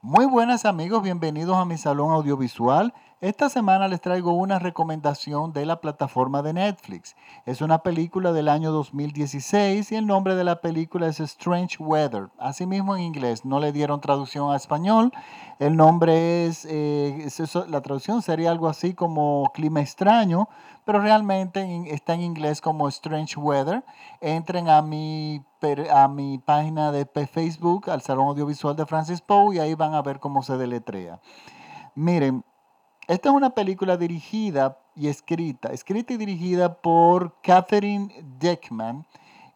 Muy buenas amigos, bienvenidos a mi salón audiovisual. Esta semana les traigo una recomendación de la plataforma de Netflix. Es una película del año 2016 y el nombre de la película es Strange Weather. Asimismo en inglés, no le dieron traducción a español. El nombre es, eh, la traducción sería algo así como clima extraño, pero realmente está en inglés como Strange Weather. Entren a mi, a mi página de Facebook, al Salón Audiovisual de Francis Poe, y ahí van a ver cómo se deletrea. Miren, esta es una película dirigida y escrita, escrita y dirigida por Catherine Deckman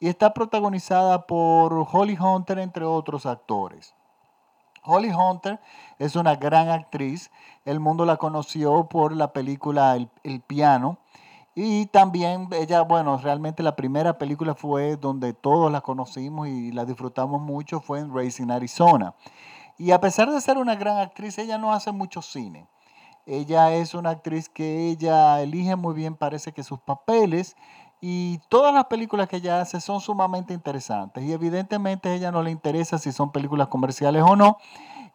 y está protagonizada por Holly Hunter, entre otros actores. Holly Hunter es una gran actriz. El mundo la conoció por la película El, Piano. Y también ella, bueno, realmente la primera película fue donde todos la conocimos y la disfrutamos mucho, fue en Racing Arizona. Y a pesar de ser una gran actriz, ella no hace mucho cine. Ella es una actriz que ella elige muy bien, parece que sus papeles. Y todas las películas que ella hace son sumamente interesantes. Y evidentemente a ella no le interesa si son películas comerciales o no.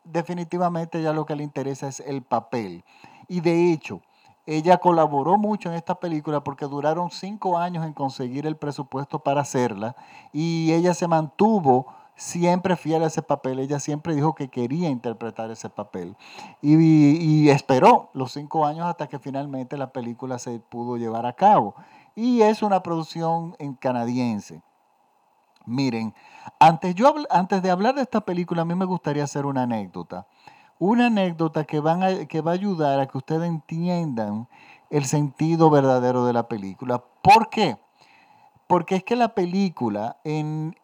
Definitivamente ella lo que le interesa es el papel. Y de hecho, ella colaboró mucho en esta película porque duraron cinco años en conseguir el presupuesto para hacerla. Y ella se mantuvo siempre fiel a ese papel. Ella siempre dijo que quería interpretar ese papel. Y, esperó los cinco años hasta que finalmente la película se pudo llevar a cabo. Y es una producción en canadiense. Miren, antes, yo, antes de hablar de esta película, a mí me gustaría hacer una anécdota. Una anécdota que, van que va a ayudar a que ustedes entiendan el sentido verdadero de la película. ¿Por qué? Porque es que la película, en,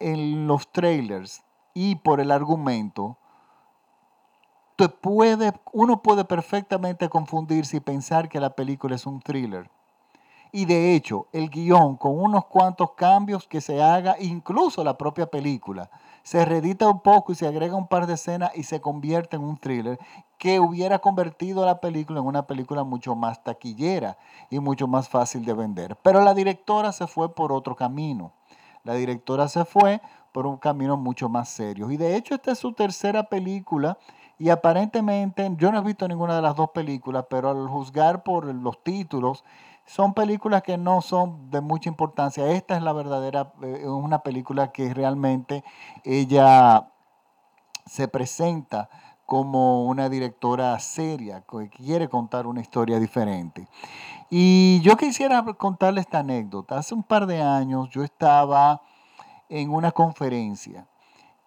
los trailers y por el argumento, te puede, uno puede perfectamente confundirse y pensar que la película es un thriller. Y de hecho, el guion, con unos cuantos cambios que se haga, incluso la propia película, se reedita un poco y se agrega un par de escenas y se convierte en un thriller que hubiera convertido la película en una película mucho más taquillera y mucho más fácil de vender. Pero la directora se fue por otro camino. La directora se fue por un camino mucho más serio. Y de hecho esta es su tercera película y aparentemente yo no he visto ninguna de las dos películas, pero al juzgar por los títulos, son películas que no son de mucha importancia. Esta es la verdadera, eh, una película que realmente ella se presenta como una directora seria, que quiere contar una historia diferente. Y yo quisiera contarle esta anécdota. Hace un par de años yo estaba en una conferencia.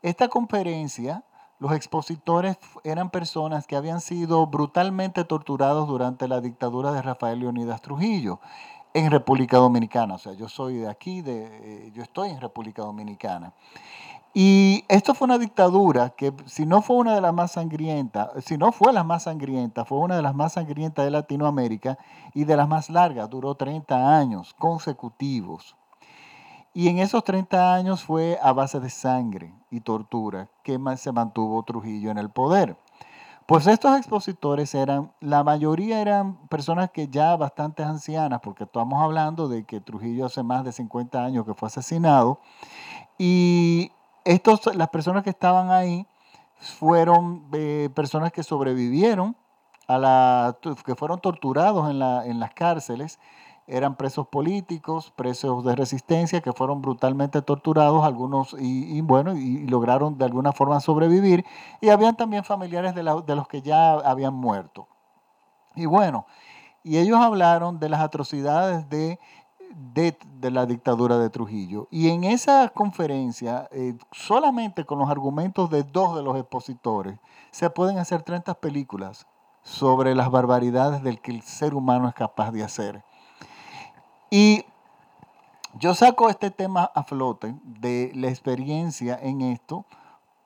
Esta conferencia los expositores eran personas que habían sido brutalmente torturados durante la dictadura de Rafael Leonidas Trujillo en República Dominicana. O sea, yo soy de aquí, de, eh, yo estoy en República Dominicana. Y esto fue una dictadura que si no fue una de las más sangrientas, si no fue la más sangrienta, fue una de las más sangrientas de Latinoamérica y de las más largas, duró 30 años consecutivos. Y en esos 30 años fue a base de sangre y tortura que se mantuvo Trujillo en el poder. Pues estos expositores eran, la mayoría eran personas que ya bastante ancianas, porque estamos hablando de que Trujillo hace más de 50 años que fue asesinado, y estos, las personas que estaban ahí fueron eh, personas que sobrevivieron a la, que fueron torturados en, la, en las cárceles eran presos políticos, presos de resistencia que fueron brutalmente torturados, algunos y, bueno, y, lograron de alguna forma sobrevivir, y habían también familiares de, los que ya habían muerto. Y bueno, y ellos hablaron de las atrocidades de, de, la dictadura de Trujillo. Y en esa conferencia, eh, solamente con los argumentos de dos de los expositores, se pueden hacer 30 películas sobre las barbaridades del que el ser humano es capaz de hacer. Y yo saco este tema a flote de la experiencia en esto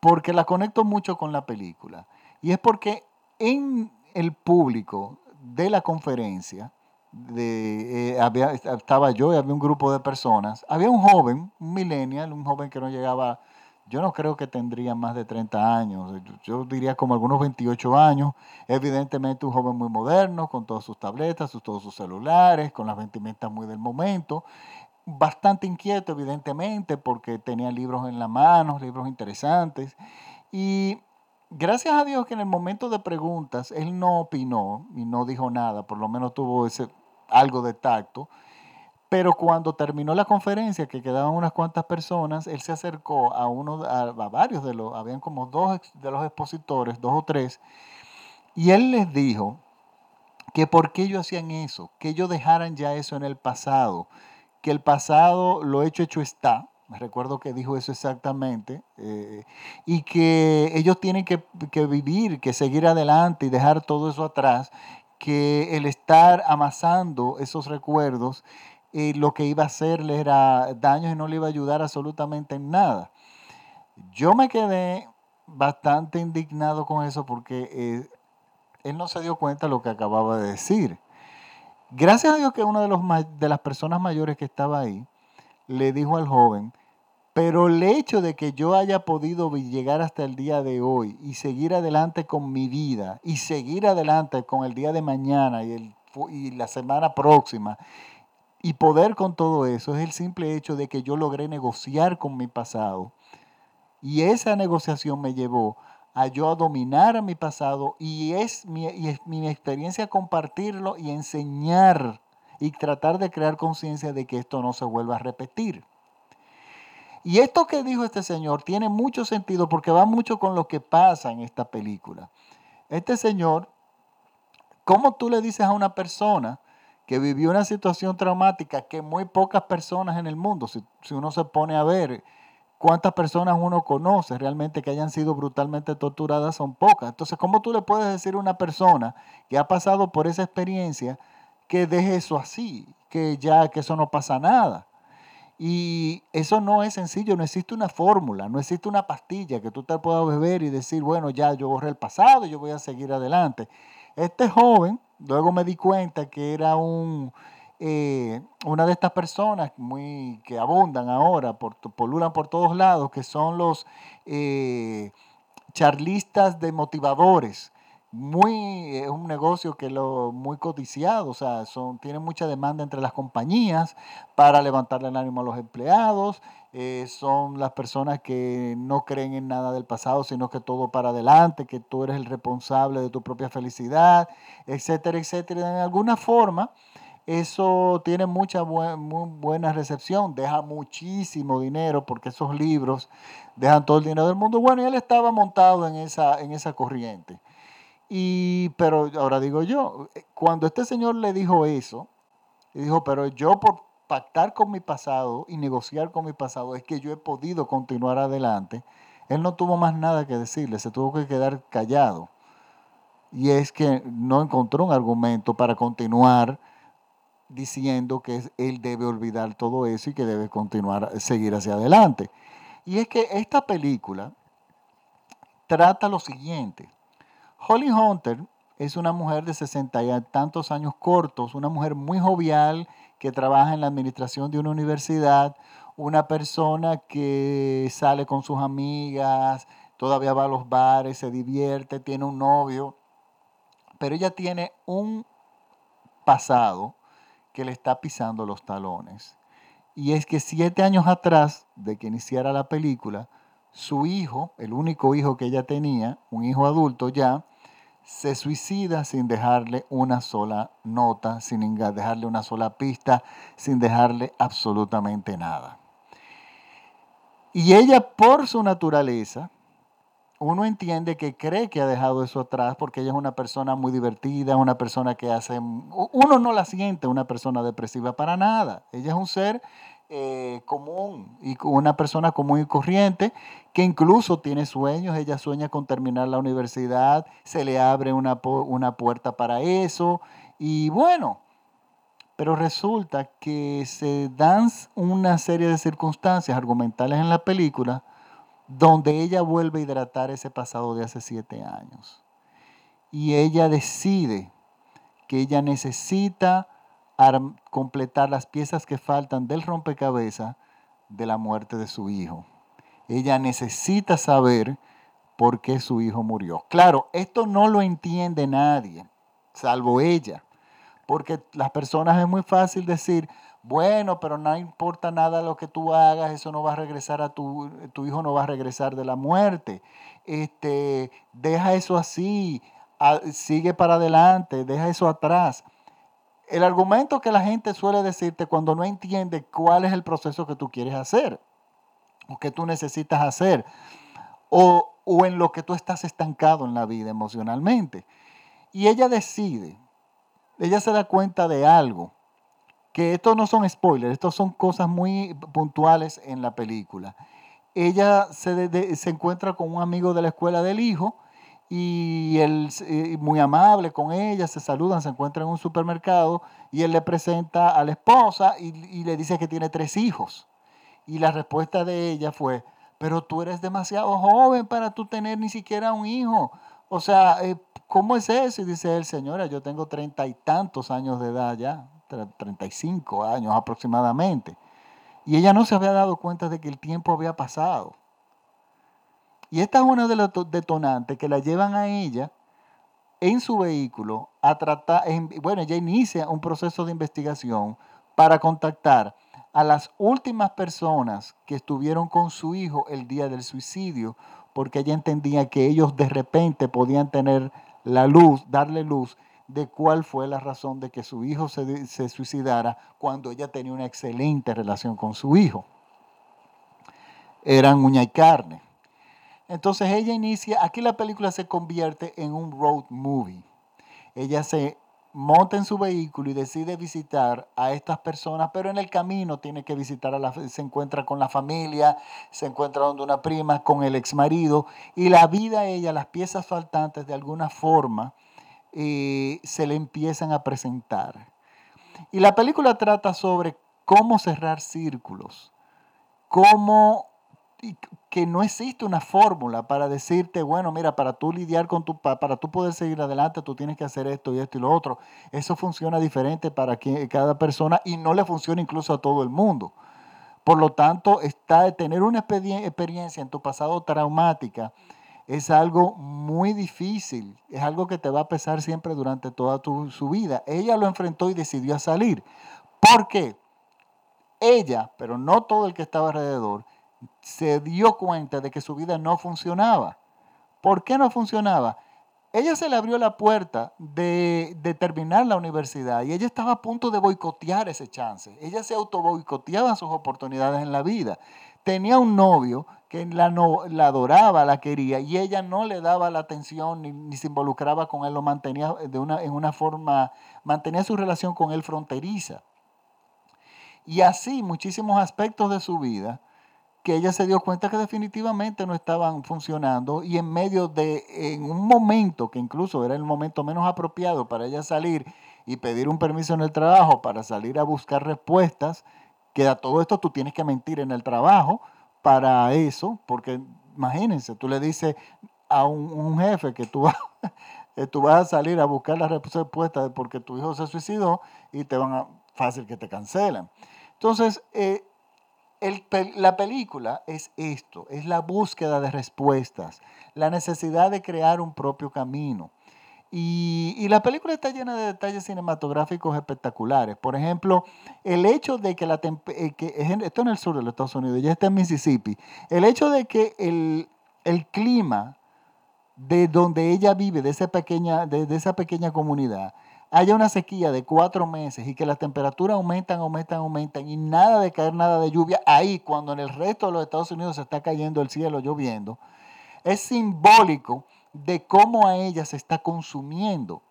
porque la conecto mucho con la película. Y es porque en el público de la conferencia, de, eh, estaba yo y había un grupo de personas, había un joven, un millennial, un joven que no llegaba yo no creo que tendría más de 30 años, yo diría como algunos 28 años, evidentemente un joven muy moderno, con todas sus tabletas, todos sus celulares, con las vestimentas muy del momento, bastante inquieto evidentemente porque tenía libros en la mano, libros interesantes, y gracias a Dios que en el momento de preguntas él no opinó y no dijo nada, por lo menos tuvo ese, algo de tacto. Pero cuando terminó la conferencia, que quedaban unas cuantas personas, él se acercó a uno, a, varios de los, habían como dos de los expositores, dos o tres, y él les dijo que por qué ellos hacían eso, que ellos dejaran ya eso en el pasado, que el pasado, lo hecho, hecho está, me recuerdo que dijo eso exactamente, eh, y que ellos tienen que, vivir, que seguir adelante y dejar todo eso atrás, que el estar amasando esos recuerdos, eh, lo que iba a hacerle era daño y no le iba a ayudar absolutamente en nada. Yo me quedé bastante indignado con eso porque eh, él no se dio cuenta de lo que acababa de decir. Gracias a Dios que una de, los, las personas mayores que estaba ahí le dijo al joven, pero el hecho de que yo haya podido llegar hasta el día de hoy y seguir adelante con mi vida y seguir adelante con el día de mañana y, y la semana próxima y poder con todo eso es el simple hecho de que yo logré negociar con mi pasado. Y esa negociación me llevó a yo dominar a mi pasado y es mi, y es mi experiencia compartirlo y enseñar y tratar de crear conciencia de que esto no se vuelva a repetir. Y esto que dijo este señor tiene mucho sentido porque va mucho con lo que pasa en esta película. Este señor, ¿cómo tú le dices a una persona que vivió una situación traumática que muy pocas personas en el mundo, si, uno se pone a ver cuántas personas uno conoce realmente que hayan sido brutalmente torturadas, son pocas. Entonces, ¿cómo tú le puedes decir a una persona que ha pasado por esa experiencia que deje eso así, que ya que eso no pasa nada? Y eso no es sencillo, no existe una fórmula, no existe una pastilla que tú te puedas beber y decir, bueno, ya yo borré el pasado, yo voy a seguir adelante. Este joven, luego me di cuenta que era un, eh, una de estas personas muy, que abundan ahora, por, polulan por todos lados, que son los eh, charlistas de motivadores. Muy, es un negocio que lo muy codiciado, o sea, son, tiene mucha demanda entre las compañías para levantarle el ánimo a los empleados, eh, son las personas que no creen en nada del pasado, sino que todo para adelante, que tú eres el responsable de tu propia felicidad, etcétera, etcétera. De alguna forma, eso tiene mucha muy buena recepción, deja muchísimo dinero porque esos libros dejan todo el dinero del mundo. Bueno, y él estaba montado en esa, en esa corriente. Y, pero ahora digo yo, eh, cuando este señor le dijo eso, le dijo, pero yo por pactar con mi pasado y negociar con mi pasado es que yo he podido continuar adelante, él no tuvo más nada que decirle, se tuvo que quedar callado. Y es que no encontró un argumento para continuar diciendo que él debe olvidar todo eso y que debe continuar, seguir hacia adelante. Y es que esta película trata lo siguiente. Holly Hunter es una mujer de 60 y tantos años cortos, una mujer muy jovial que trabaja en la administración de una universidad, una persona que sale con sus amigas, todavía va a los bares, se divierte, tiene un novio, pero ella tiene un pasado que le está pisando los talones. Y es que siete años atrás de que iniciara la película, su hijo, el único hijo que ella tenía, un hijo adulto ya, se suicida sin dejarle una sola nota, sin dejarle una sola pista, sin dejarle absolutamente nada. Y ella por su naturaleza, uno entiende que cree que ha dejado eso atrás porque ella es una persona muy divertida, una persona que hace... Uno no la siente una persona depresiva para nada. Ella es un ser eh, común y una persona común y corriente que incluso tiene sueños, ella sueña con terminar la universidad, se le abre una, una puerta para eso y bueno, pero resulta que se dan una serie de circunstancias argumentales en la película donde ella vuelve a hidratar ese pasado de hace siete años. Y ella decide que ella necesita completar las piezas que faltan del rompecabezas de la muerte de su hijo. Ella necesita saber por qué su hijo murió. Claro, esto no lo entiende nadie, salvo ella, porque las personas es muy fácil decir, bueno, pero no importa nada lo que tú hagas, eso no va a regresar a tu, tu hijo no va a regresar de la muerte. Este, deja eso así, sigue para adelante, deja eso atrás. El argumento que la gente suele decirte cuando no entiende cuál es el proceso que tú quieres hacer o que tú necesitas hacer o, o en lo que tú estás estancado en la vida emocionalmente. Y ella decide, ella se da cuenta de algo, que estos no son spoilers, estos son cosas muy puntuales en la película. Ella se, se encuentra con un amigo de la escuela del hijo y él eh, muy amable con ella, se saludan, se encuentran en un supermercado y él le presenta a la esposa y, y, le dice que tiene tres hijos. Y la respuesta de ella fue, pero tú eres demasiado joven para tú tener ni siquiera un hijo. O sea, eh, ¿cómo es eso? Y dice él, señora, yo tengo treinta y tantos años de edad ya, 35 años aproximadamente. Y ella no se había dado cuenta de que el tiempo había pasado. Y esta es una de las detonantes que la llevan a ella en su vehículo a tratar, bueno, ella inicia un proceso de investigación para contactar a las últimas personas que estuvieron con su hijo el día del suicidio, porque ella entendía que ellos de repente podían tener la luz, darle luz de cuál fue la razón de que su hijo se, se suicidara cuando ella tenía una excelente relación con su hijo. Eran uña y carne. Entonces ella inicia, aquí la película se convierte en un road movie. Ella se monta en su vehículo y decide visitar a estas personas, pero en el camino tiene que visitar a la, se encuentra con la familia, se encuentra donde una prima, con el ex marido, y la vida ella, las piezas faltantes de alguna forma, eh, se le empiezan a presentar. Y la película trata sobre cómo cerrar círculos, cómo que no existe una fórmula para decirte, bueno, mira, para tú lidiar con tu, para tú poder seguir adelante, tú tienes que hacer esto y esto y lo otro. Eso funciona diferente para cada persona y no le funciona incluso a todo el mundo. Por lo tanto, está, tener una experiencia en tu pasado traumática es algo muy difícil, es algo que te va a pesar siempre durante toda tu, su vida. Ella lo enfrentó y decidió salir. ¿Por qué? Ella, pero no todo el que estaba alrededor, se dio cuenta de que su vida no funcionaba. ¿Por qué no funcionaba? Ella se le abrió la puerta de, terminar la universidad y ella estaba a punto de boicotear ese chance. Ella se auto boicoteaba sus oportunidades en la vida. Tenía un novio que la, adoraba, la quería y ella no le daba la atención ni, se involucraba con él, lo mantenía de una, en una forma, mantenía su relación con él fronteriza. Y así muchísimos aspectos de su vida que ella se dio cuenta que definitivamente no estaban funcionando y en medio de, en un momento que incluso era el momento menos apropiado para ella salir y pedir un permiso en el trabajo para salir a buscar respuestas, que a todo esto tú tienes que mentir en el trabajo para eso, porque imagínense, tú le dices a un, jefe que tú, tú vas a salir a buscar la respuesta porque tu hijo se suicidó y te van a fácil que te cancelan. Entonces, eh, la película es esto, es la búsqueda de respuestas, la necesidad de crear un propio camino. Y, la película está llena de detalles cinematográficos espectaculares. Por ejemplo, el hecho de que la eh, que esto en el sur de los Estados Unidos, ya está en Mississippi, el hecho de que el, el clima de donde ella vive, de esa pequeña, de esa pequeña comunidad, haya una sequía de cuatro meses y que las temperaturas aumentan, aumentan, aumentan y nada de caer nada de lluvia ahí cuando en el resto de los Estados Unidos se está cayendo el cielo lloviendo, es simbólico de cómo a ella se está consumiendo.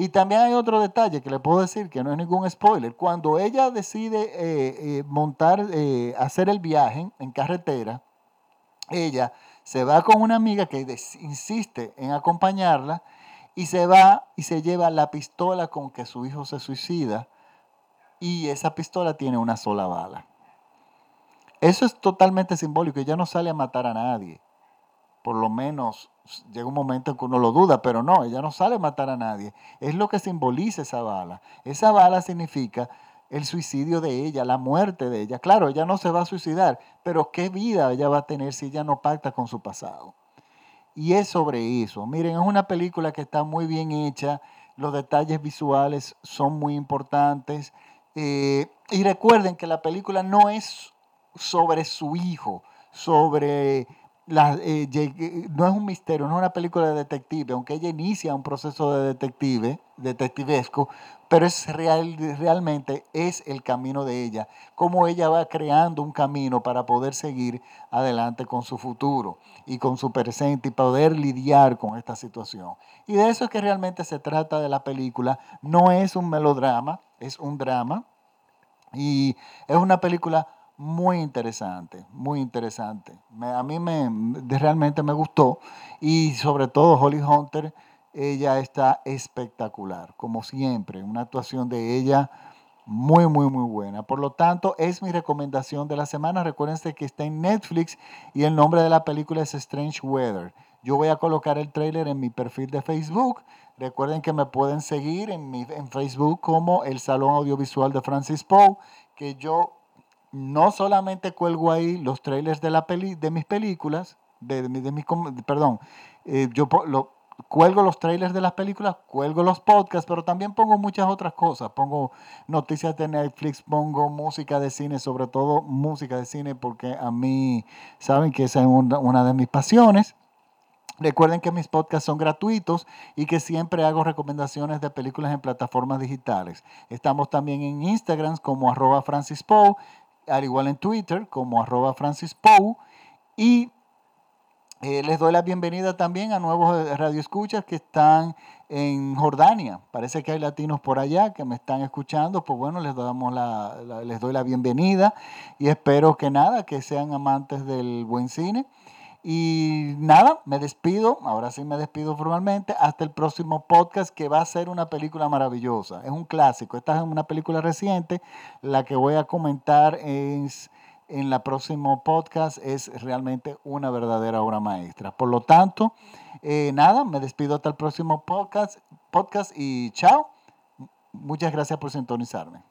Y también hay otro detalle que le puedo decir que no es ningún spoiler. Cuando ella decide eh, eh, montar, eh, hacer el viaje en carretera, ella se va con una amiga que insiste en acompañarla y se va y se lleva la pistola con que su hijo se suicida y esa pistola tiene una sola bala. Eso es totalmente simbólico, ella no sale a matar a nadie. Por lo menos llega un momento en que uno lo duda, pero no, ella no sale a matar a nadie. Es lo que simboliza esa bala. Esa bala significa el suicidio de ella, la muerte de ella. Claro, ella no se va a suicidar, pero ¿qué vida ella va a tener si ella no pacta con su pasado? Y es sobre eso. Miren, es una película que está muy bien hecha. los detalles visuales son muy importantes. Eh, y recuerden que la película no es sobre su hijo, sobre eh, no es un misterio, no es una película de detective, aunque ella inicia un proceso de detective, detectivesco, pero es real, realmente es el camino de ella, cómo ella va creando un camino para poder seguir adelante con su futuro y con su presente y poder lidiar con esta situación. Y de eso es que realmente se trata de la película, no es un melodrama, es un drama y es una película muy interesante, muy interesante. a mí me, realmente me gustó y sobre todo Holly Hunter, ella está espectacular, como siempre, una actuación de ella muy, muy, muy buena. Por lo tanto, es mi recomendación de la semana. Recuérdense que está en Netflix y el nombre de la película es Strange Weather. Yo voy a colocar el trailer en mi perfil de Facebook. Recuerden que me pueden seguir en, mi, en Facebook como el Salón Audiovisual de Francis Poe, que yo no solamente cuelgo ahí los trailers de, la peli, de mis películas, de, de, perdón, eh, yo lo, cuelgo los trailers de las películas, cuelgo los podcasts, pero también pongo muchas otras cosas. Pongo noticias de Netflix, pongo música de cine, sobre todo música de cine, porque a mí saben que esa es una de mis pasiones. Recuerden que mis podcasts son gratuitos y que siempre hago recomendaciones de películas en plataformas digitales. Estamos también en Instagram como arroba Francis Poe al igual en Twitter como arroba Francis. Y eh, les doy la bienvenida también a nuevos eh, radioescuchas que están en Jordania. Parece que hay latinos por allá que me están escuchando. Pues bueno, les, damos les doy la bienvenida y espero que nada, que sean amantes del buen cine y nada, me despido, ahora sí me despido formalmente, hasta el próximo podcast que va a ser una película maravillosa, es un clásico, esta es una película reciente, la que voy a comentar es, en la próximo podcast es realmente una verdadera obra maestra. Por lo tanto, eh, nada, me despido hasta el próximo podcast, podcast y chao. Muchas gracias por sintonizarme.